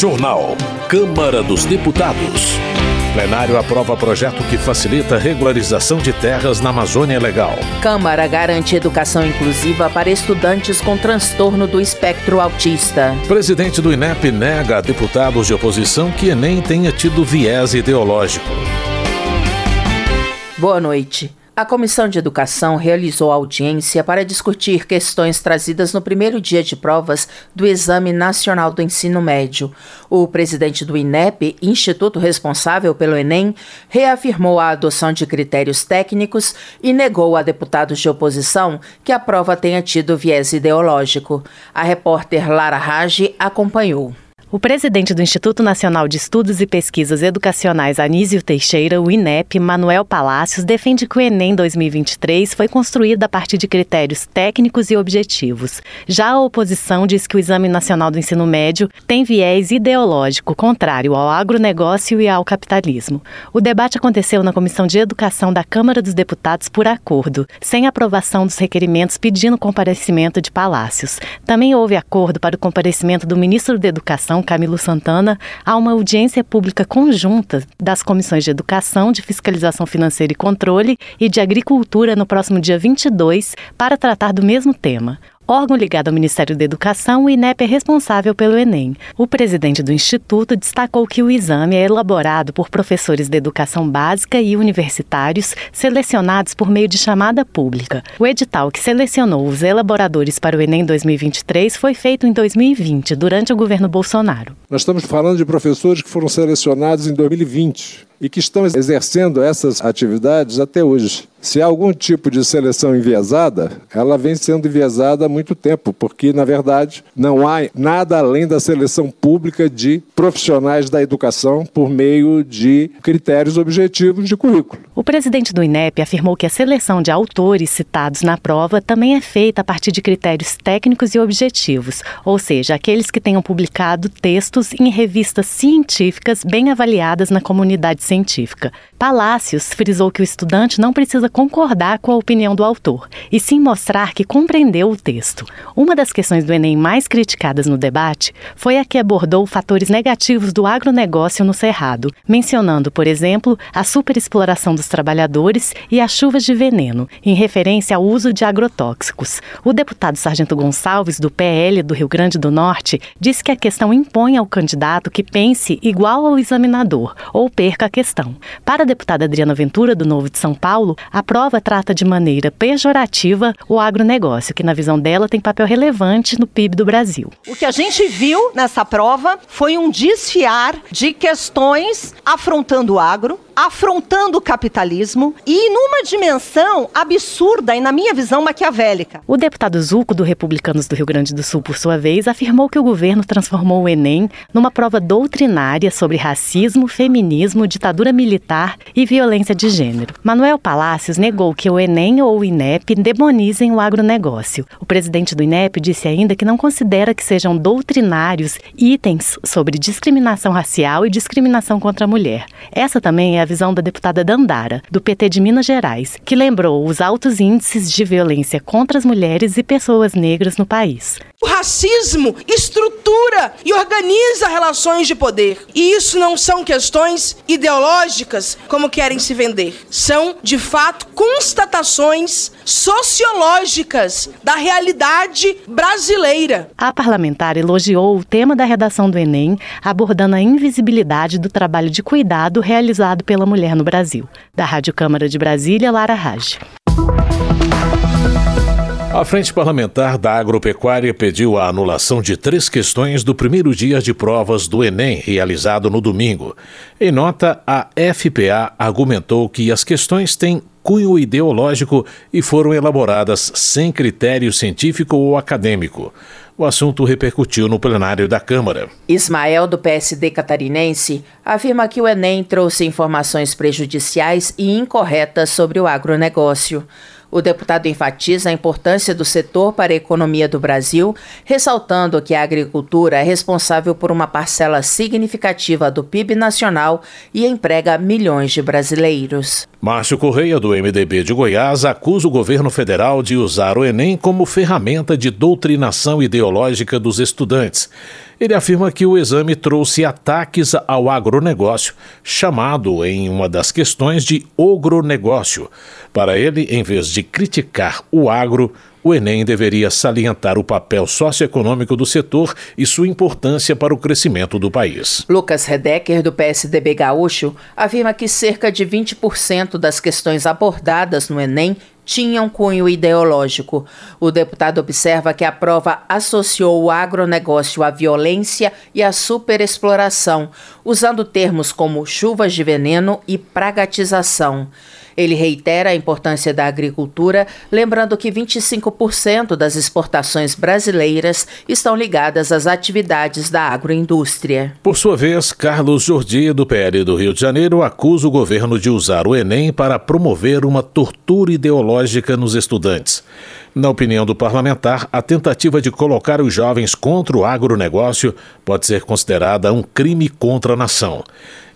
Jornal. Câmara dos Deputados. Plenário aprova projeto que facilita a regularização de terras na Amazônia Legal. Câmara garante educação inclusiva para estudantes com transtorno do espectro autista. Presidente do INEP nega a deputados de oposição que Enem tenha tido viés ideológico. Boa noite. A Comissão de Educação realizou audiência para discutir questões trazidas no primeiro dia de provas do Exame Nacional do Ensino Médio. O presidente do INEP, instituto responsável pelo Enem, reafirmou a adoção de critérios técnicos e negou a deputados de oposição que a prova tenha tido viés ideológico. A repórter Lara Rage acompanhou. O presidente do Instituto Nacional de Estudos e Pesquisas Educacionais Anísio Teixeira, o INEP, Manuel Palácios, defende que o Enem 2023 foi construído a partir de critérios técnicos e objetivos. Já a oposição diz que o Exame Nacional do Ensino Médio tem viés ideológico contrário ao agronegócio e ao capitalismo. O debate aconteceu na Comissão de Educação da Câmara dos Deputados por acordo, sem aprovação dos requerimentos pedindo comparecimento de Palácios. Também houve acordo para o comparecimento do ministro da Educação, Camilo Santana, a uma audiência pública conjunta das comissões de Educação, de Fiscalização Financeira e Controle e de Agricultura no próximo dia 22 para tratar do mesmo tema. Órgão ligado ao Ministério da Educação, o INEP é responsável pelo Enem. O presidente do Instituto destacou que o exame é elaborado por professores de educação básica e universitários selecionados por meio de chamada pública. O edital que selecionou os elaboradores para o Enem 2023 foi feito em 2020, durante o governo Bolsonaro. Nós estamos falando de professores que foram selecionados em 2020 e que estão exercendo essas atividades até hoje. Se há algum tipo de seleção enviesada, ela vem sendo enviesada há muito tempo, porque, na verdade, não há nada além da seleção pública de profissionais da educação por meio de critérios objetivos de currículo. O presidente do INEP afirmou que a seleção de autores citados na prova também é feita a partir de critérios técnicos e objetivos, ou seja, aqueles que tenham publicado textos em revistas científicas bem avaliadas na comunidade científica. Palácios frisou que o estudante não precisa concordar com a opinião do autor, e sim mostrar que compreendeu o texto. Uma das questões do Enem mais criticadas no debate foi a que abordou fatores negativos do agronegócio no Cerrado, mencionando, por exemplo, a superexploração dos trabalhadores e as chuvas de veneno, em referência ao uso de agrotóxicos. O deputado Sargento Gonçalves, do PL do Rio Grande do Norte, disse que a questão impõe ao candidato que pense igual ao examinador ou perca a questão. Para a deputada Adriana Ventura, do Novo de São Paulo, a prova trata de maneira pejorativa o agronegócio, que, na visão dela, tem papel relevante no PIB do Brasil. O que a gente viu nessa prova foi um desfiar de questões afrontando o agro, afrontando o capitalismo e numa dimensão absurda e, na minha visão, maquiavélica. O deputado Zuco, do Republicanos do Rio Grande do Sul, por sua vez, afirmou que o governo transformou o Enem numa prova doutrinária sobre racismo, feminismo, ditadura militar e violência de gênero. Manuel Palácios negou que o Enem ou o INEP demonizem o agronegócio. O presidente do INEP disse ainda que não considera que sejam doutrinários itens sobre discriminação racial e discriminação contra a mulher. Essa também é a visão da deputada Dandara, do PT de Minas Gerais, que lembrou os altos índices de violência contra as mulheres e pessoas negras no país. O racismo estrutura e organiza relações de poder. E isso não são questões ideológicas, como querem se vender. São, de fato, constatações sociológicas da realidade brasileira. A parlamentar elogiou o tema da redação do Enem, abordando a invisibilidade do trabalho de cuidado realizado pela mulher no Brasil. Da Rádio Câmara de Brasília, Lara Raj. A Frente Parlamentar da Agropecuária pediu a anulação de três questões do primeiro dia de provas do Enem, realizado no domingo. Em nota, a FPA argumentou que as questões têm cunho ideológico e foram elaboradas sem critério científico ou acadêmico. O assunto repercutiu no plenário da Câmara. Ismael, do PSD catarinense, afirma que o Enem trouxe informações prejudiciais e incorretas sobre o agronegócio. O deputado enfatiza a importância do setor para a economia do Brasil, ressaltando que a agricultura é responsável por uma parcela significativa do PIB nacional e emprega milhões de brasileiros. Márcio Correia, do MDB de Goiás, acusa o governo federal de usar o Enem como ferramenta de doutrinação ideológica dos estudantes. Ele afirma que o exame trouxe ataques ao agronegócio, chamado em uma das questões de ogronegócio. Para ele, em vez de criticar o agro, o Enem deveria salientar o papel socioeconômico do setor e sua importância para o crescimento do país. Lucas Redecker, do PSDB Gaúcho, afirma que cerca de 20% das questões abordadas no Enem tinham cunho ideológico. O deputado observa que a prova associou o agronegócio à violência e à superexploração, usando termos como chuvas de veneno e pragatização. Ele reitera a importância da agricultura, lembrando que 25% das exportações brasileiras estão ligadas às atividades da agroindústria. Por sua vez, Carlos Jordi, do PL do Rio de Janeiro, acusa o governo de usar o Enem para promover uma tortura ideológica nos estudantes. Na opinião do parlamentar, a tentativa de colocar os jovens contra o agronegócio pode ser considerada um crime contra a nação.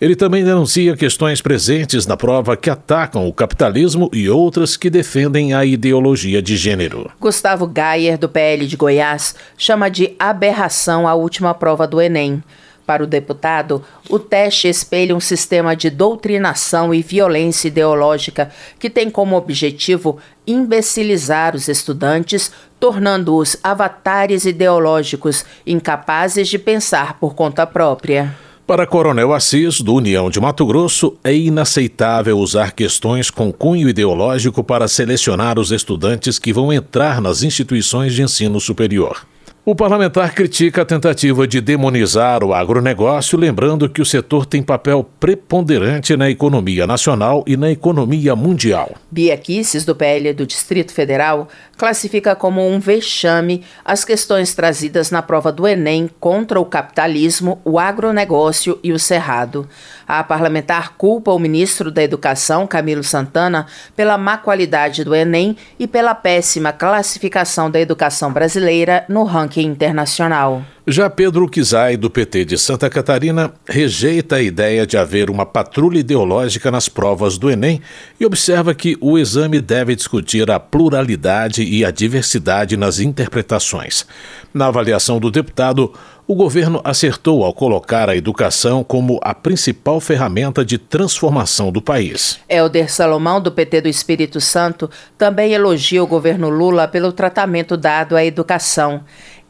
Ele também denuncia questões presentes na prova que atacam o capitalismo e outras que defendem a ideologia de gênero. Gustavo Gayer, do PL de Goiás, chama de aberração a última prova do Enem. Para o deputado, o teste espelha um sistema de doutrinação e violência ideológica que tem como objetivo imbecilizar os estudantes, tornando-os avatares ideológicos incapazes de pensar por conta própria. Para Coronel Assis, do União de Mato Grosso, é inaceitável usar questões com cunho ideológico para selecionar os estudantes que vão entrar nas instituições de ensino superior. O parlamentar critica a tentativa de demonizar o agronegócio, lembrando que o setor tem papel preponderante na economia nacional e na economia mundial. Bia Kisses, do PL do Distrito Federal, classifica como um vexame as questões trazidas na prova do Enem contra o capitalismo, o agronegócio e o cerrado. A parlamentar culpa o ministro da Educação, Camilo Santana, pela má qualidade do Enem e pela péssima classificação da educação brasileira no ranking internacional. Já Pedro Kizai, do PT de Santa Catarina, rejeita a ideia de haver uma patrulha ideológica nas provas do Enem e observa que o exame deve discutir a pluralidade e a diversidade nas interpretações. Na avaliação do deputado, o governo acertou ao colocar a educação como a principal ferramenta de transformação do país. Helder Salomão, do PT do Espírito Santo, também elogia o governo Lula pelo tratamento dado à educação.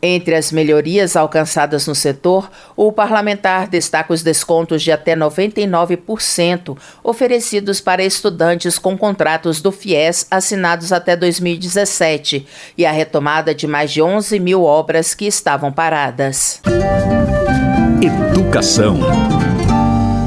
Entre as melhorias alcançadas no setor, o parlamentar destaca os descontos de até 99% oferecidos para estudantes com contratos do FIES assinados até 2017 e a retomada de mais de 11 mil obras que estavam paradas. Educação.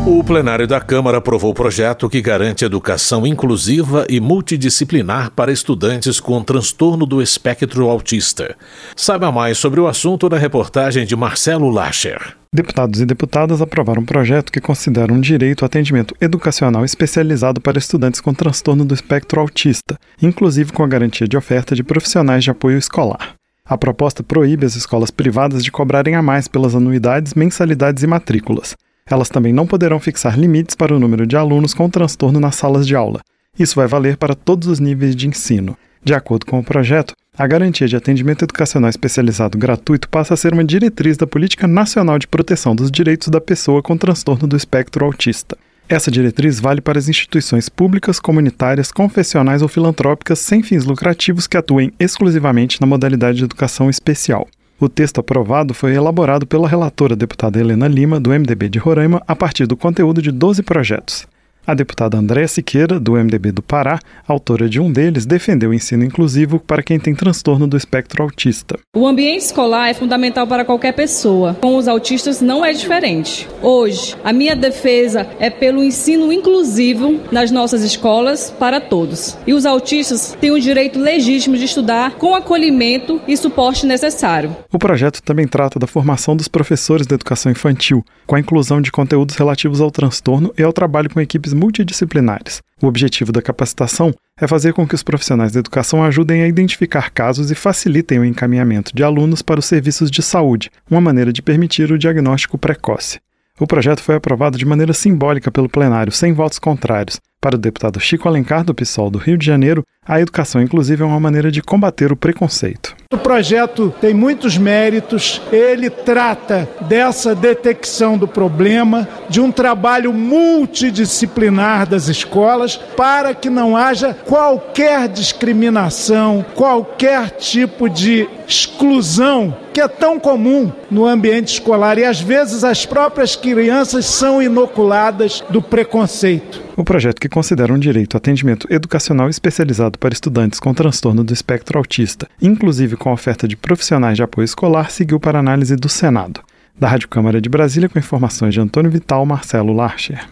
O plenário da Câmara aprovou o projeto que garante educação inclusiva e multidisciplinar para estudantes com transtorno do espectro autista. Saiba mais sobre o assunto na reportagem de Marcelo Lacher. Deputados e deputadas aprovaram um projeto que considera um direito atendimento educacional especializado para estudantes com transtorno do espectro autista, inclusive com a garantia de oferta de profissionais de apoio escolar. A proposta proíbe as escolas privadas de cobrarem a mais pelas anuidades, mensalidades e matrículas. Elas também não poderão fixar limites para o número de alunos com transtorno nas salas de aula. Isso vai valer para todos os níveis de ensino. De acordo com o projeto, a garantia de atendimento educacional especializado gratuito passa a ser uma diretriz da Política Nacional de Proteção dos Direitos da Pessoa com Transtorno do Espectro Autista. Essa diretriz vale para as instituições públicas, comunitárias, confessionais ou filantrópicas sem fins lucrativos que atuem exclusivamente na modalidade de educação especial. O texto aprovado foi elaborado pela relatora deputada Helena Lima, do MDB de Roraima, a partir do conteúdo de 12 projetos. A deputada Andréa Siqueira, do MDB do Pará, autora de um deles, defendeu o ensino inclusivo para quem tem transtorno do espectro autista. O ambiente escolar é fundamental para qualquer pessoa. Com os autistas não é diferente. Hoje, a minha defesa é pelo ensino inclusivo nas nossas escolas para todos. E os autistas têm o direito legítimo de estudar com acolhimento e suporte necessário. O projeto também trata da formação dos professores da educação infantil, com a inclusão de conteúdos relativos ao transtorno e ao trabalho com equipes multidisciplinares. O objetivo da capacitação é fazer com que os profissionais da educação ajudem a identificar casos e facilitem o encaminhamento de alunos para os serviços de saúde, uma maneira de permitir o diagnóstico precoce. O projeto foi aprovado de maneira simbólica pelo plenário, sem votos contrários, Para o deputado Chico Alencar, do PSOL do Rio de Janeiro, a educação inclusiva é uma maneira de combater o preconceito. O projeto tem muitos méritos, ele trata dessa detecção do problema, de um trabalho multidisciplinar das escolas, para que não haja qualquer discriminação, qualquer tipo de exclusão que é tão comum no ambiente escolar e às vezes as próprias crianças são inoculadas do preconceito. O projeto que considera um direito atendimento educacional especializado para estudantes com transtorno do espectro autista, inclusive com oferta de profissionais de apoio escolar, seguiu para análise do Senado. Da Rádio Câmara de Brasília, com informações de Antônio Vital, Marcelo Larcher.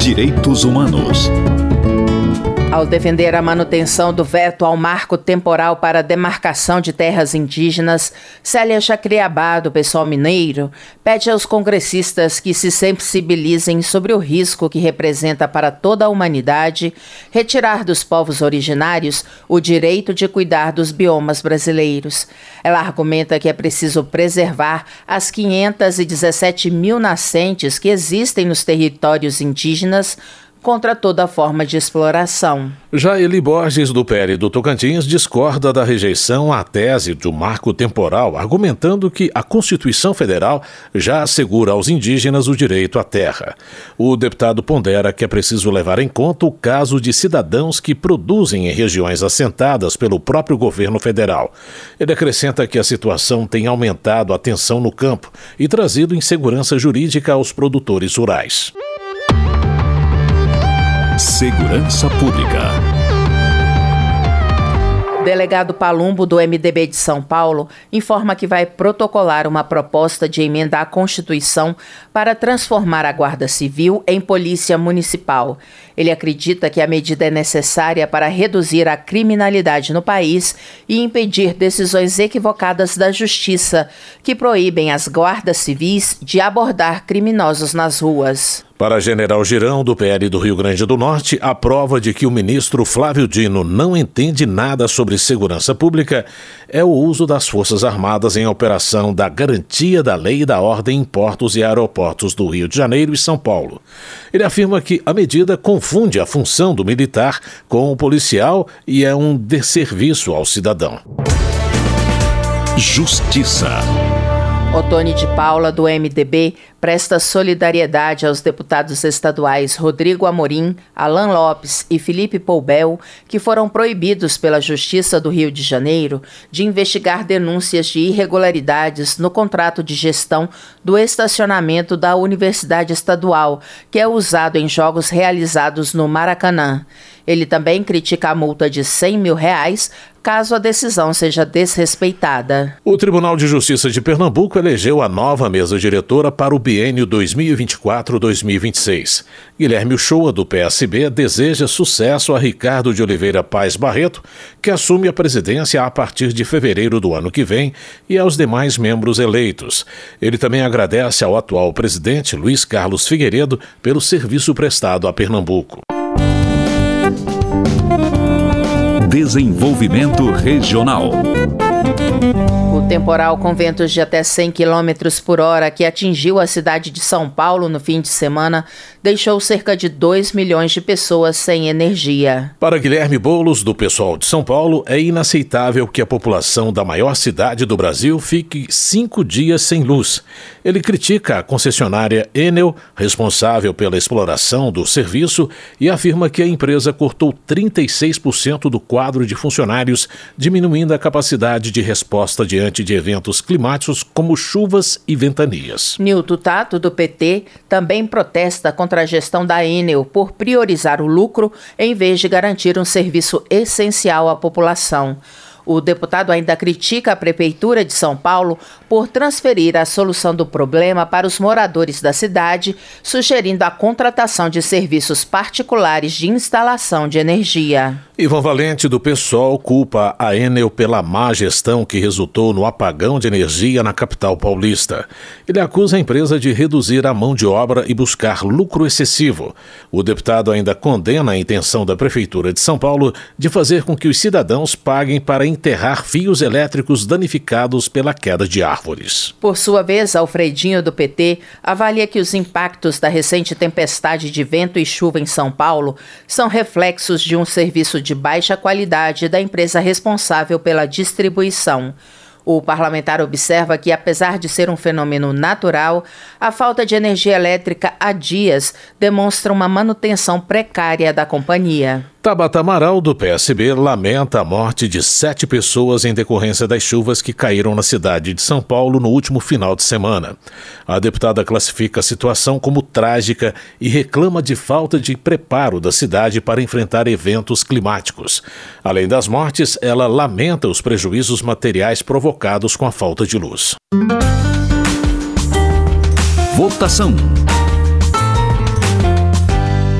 Direitos Humanos. Ao defender a manutenção do veto ao marco temporal para a demarcação de terras indígenas, Célia Chacriabá, do pessoal mineiro, pede aos congressistas que se sensibilizem sobre o risco que representa para toda a humanidade retirar dos povos originários o direito de cuidar dos biomas brasileiros. Ela argumenta que é preciso preservar as 517 mil nascentes que existem nos territórios indígenas contra toda forma de exploração. Já Eli Borges, do PL do Tocantins, discorda da rejeição à tese do marco temporal, argumentando que a Constituição Federal já assegura aos indígenas o direito à terra. O deputado pondera que é preciso levar em conta o caso de cidadãos que produzem em regiões assentadas pelo próprio governo federal. Ele acrescenta que a situação tem aumentado a tensão no campo e trazido insegurança jurídica aos produtores rurais. Segurança Pública. delegado Palumbo, do MDB de São Paulo, informa que vai protocolar uma proposta de emenda à Constituição para transformar a Guarda Civil em Polícia Municipal. Ele acredita que a medida é necessária para reduzir a criminalidade no país e impedir decisões equivocadas da Justiça, que proíbem as guardas civis de abordar criminosos nas ruas. Para General Girão, do PL do Rio Grande do Norte, a prova de que o ministro Flávio Dino não entende nada sobre segurança pública é o uso das Forças Armadas em operação da garantia da lei e da ordem em portos e aeroportos do Rio de Janeiro e São Paulo. Ele afirma que a medida confunde a função do militar com o policial e é um desserviço ao cidadão. Justiça. Otone de Paula, do MDB, presta solidariedade aos deputados estaduais Rodrigo Amorim, Alain Lopes e Felipe Poubel, que foram proibidos pela Justiça do Rio de Janeiro de investigar denúncias de irregularidades no contrato de gestão do estacionamento da Universidade Estadual, que é usado em jogos realizados no Maracanã. Ele também critica a multa de 100 mil reais caso a decisão seja desrespeitada. O Tribunal de Justiça de Pernambuco elegeu a nova mesa diretora para o biênio 2024-2026. Guilherme Uchoa, do PSB, deseja sucesso a Ricardo de Oliveira Paz Barreto, que assume a presidência a partir de fevereiro do ano que vem, e aos demais membros eleitos. Ele também agradece ao atual presidente, Luiz Carlos Figueiredo, pelo serviço prestado a Pernambuco. Desenvolvimento Regional. O temporal com ventos de até 100 km por hora que atingiu a cidade de São Paulo no fim de semana deixou cerca de 2 milhões de pessoas sem energia. Para Guilherme Boulos, do pessoal de São Paulo, é inaceitável que a população da maior cidade do Brasil fique cinco dias sem luz. Ele critica a concessionária Enel, responsável pela exploração do serviço, e afirma que a empresa cortou 36% do quadro de funcionários, diminuindo a capacidade de resposta diante de eventos climáticos como chuvas e ventanias. Nilton Tato, do PT, também protesta contra a gestão da Enel por priorizar o lucro em vez de garantir um serviço essencial à população. O deputado ainda critica a Prefeitura de São Paulo por transferir a solução do problema para os moradores da cidade, sugerindo a contratação de serviços particulares de instalação de energia. Ivan Valente, do PSOL, culpa a Enel pela má gestão que resultou no apagão de energia na capital paulista. Ele acusa a empresa de reduzir a mão de obra e buscar lucro excessivo. O deputado ainda condena a intenção da Prefeitura de São Paulo de fazer com que os cidadãos paguem para enterrar fios elétricos danificados pela queda de árvores. Por sua vez, Alfredinho do PT avalia que os impactos da recente tempestade de vento e chuva em São Paulo são reflexos de um serviço de baixa qualidade da empresa responsável pela distribuição. O parlamentar observa que, apesar de ser um fenômeno natural, a falta de energia elétrica há dias demonstra uma manutenção precária da companhia. Tabata Amaral, do PSB, lamenta a morte de sete pessoas em decorrência das chuvas que caíram na cidade de São Paulo no último final de semana. A deputada classifica a situação como trágica e reclama de falta de preparo da cidade para enfrentar eventos climáticos. Além das mortes, ela lamenta os prejuízos materiais provocados com a falta de luz. Votação.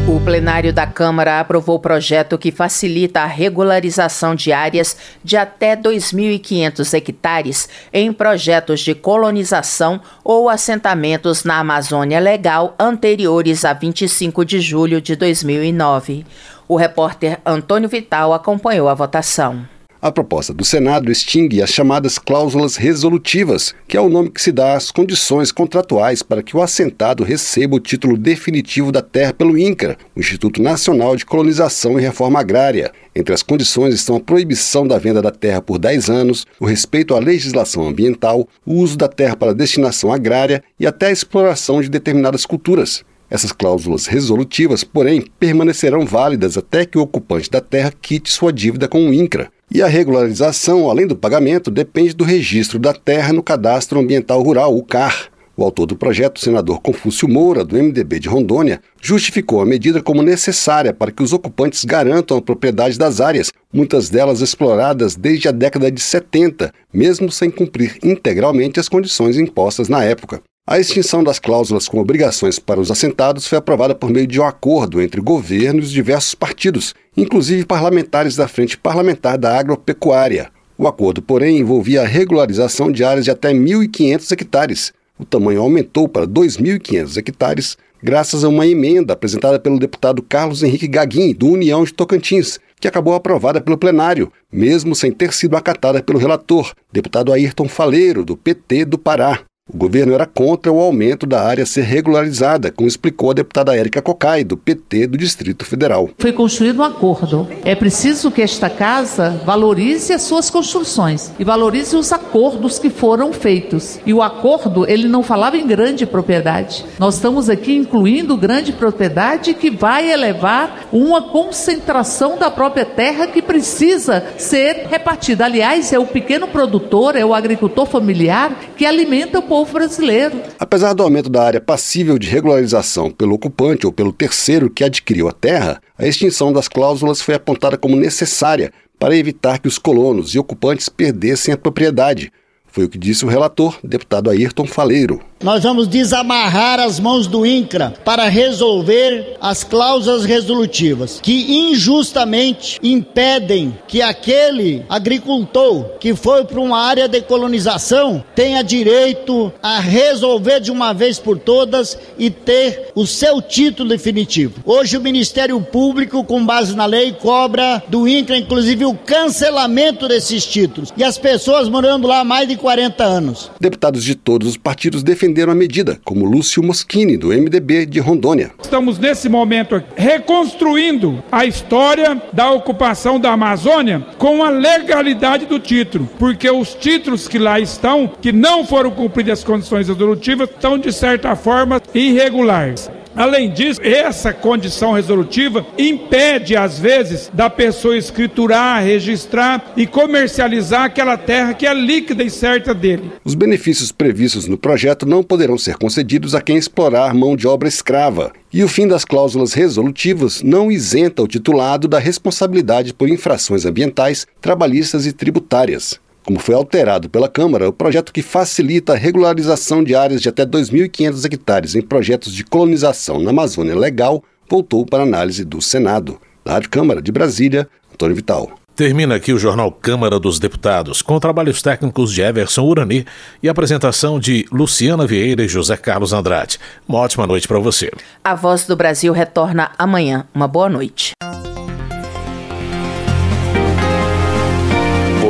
O plenário da Câmara aprovou o projeto que facilita a regularização de áreas de até 2.500 hectares em projetos de colonização ou assentamentos na Amazônia Legal anteriores a 25 de julho de 2009. O repórter Antônio Vital acompanhou a votação. A proposta do Senado extingue as chamadas cláusulas resolutivas, que é o nome que se dá às condições contratuais para que o assentado receba o título definitivo da terra pelo INCRA, o Instituto Nacional de Colonização e Reforma Agrária. Entre as condições estão a proibição da venda da terra por 10 anos, o respeito à legislação ambiental, o uso da terra para destinação agrária e até a exploração de determinadas culturas. Essas cláusulas resolutivas, porém, permanecerão válidas até que o ocupante da terra quite sua dívida com o INCRA. E a regularização, além do pagamento, depende do registro da terra no Cadastro Ambiental Rural, o CAR. O autor do projeto, o senador Confúcio Moura, do MDB de Rondônia, justificou a medida como necessária para que os ocupantes garantam a propriedade das áreas, muitas delas exploradas desde a década de 70, mesmo sem cumprir integralmente as condições impostas na época. A extinção das cláusulas com obrigações para os assentados foi aprovada por meio de um acordo entre governo e os diversos partidos, inclusive parlamentares da Frente Parlamentar da Agropecuária. O acordo, porém, envolvia a regularização de áreas de até 1.500 hectares. O tamanho aumentou para 2.500 hectares, graças a uma emenda apresentada pelo deputado Carlos Henrique Gaguin, do União de Tocantins, que acabou aprovada pelo plenário, mesmo sem ter sido acatada pelo relator, deputado Ayrton Faleiro, do PT do Pará. O governo era contra o aumento da área ser regularizada, como explicou a deputada Érica Cocai, do PT do Distrito Federal. Foi construído um acordo. É preciso que esta casa valorize as suas construções e valorize os acordos que foram feitos. E o acordo, ele não falava em grande propriedade. Nós estamos aqui incluindo grande propriedade que vai elevar uma concentração da própria terra que precisa ser repartida. Aliás, é o pequeno produtor, é o agricultor familiar que alimenta o povo brasileiro. Apesar do aumento da área passível de regularização pelo ocupante ou pelo terceiro que adquiriu a terra, a extinção das cláusulas foi apontada como necessária para evitar que os colonos e ocupantes perdessem a propriedade. Foi o que disse o relator, deputado Ayrton Faleiro. Nós vamos desamarrar as mãos do INCRA para resolver as cláusulas resolutivas que injustamente impedem que aquele agricultor que foi para uma área de colonização tenha direito a resolver de uma vez por todas e ter o seu título definitivo. Hoje o Ministério Público, com base na lei, cobra do INCRA inclusive o cancelamento desses títulos e as pessoas morando lá há mais de 40 anos. Deputados de todos os partidos defenderam defenderam a medida, como Lúcio Moschini, do MDB de Rondônia. Estamos nesse momento reconstruindo a história da ocupação da Amazônia com a legalidade do título, porque os títulos que lá estão, que não foram cumpridas as condições resolutivas, estão de certa forma irregulares. Além disso, essa condição resolutiva impede, às vezes, da pessoa escriturar, registrar e comercializar aquela terra que é líquida e certa dele. Os benefícios previstos no projeto não poderão ser concedidos a quem explorar mão de obra escrava. E o fim das cláusulas resolutivas não isenta o titulado da responsabilidade por infrações ambientais, trabalhistas e tributárias. Como foi alterado pela Câmara, o projeto que facilita a regularização de áreas de até 2.500 hectares em projetos de colonização na Amazônia Legal voltou para análise do Senado. Da Rádio Câmara de Brasília, Antônio Vital. Termina aqui o Jornal Câmara dos Deputados, com trabalhos técnicos de Everson Urani e apresentação de Luciana Vieira e José Carlos Andrade. Uma ótima noite para você. A Voz do Brasil retorna amanhã. Uma boa noite.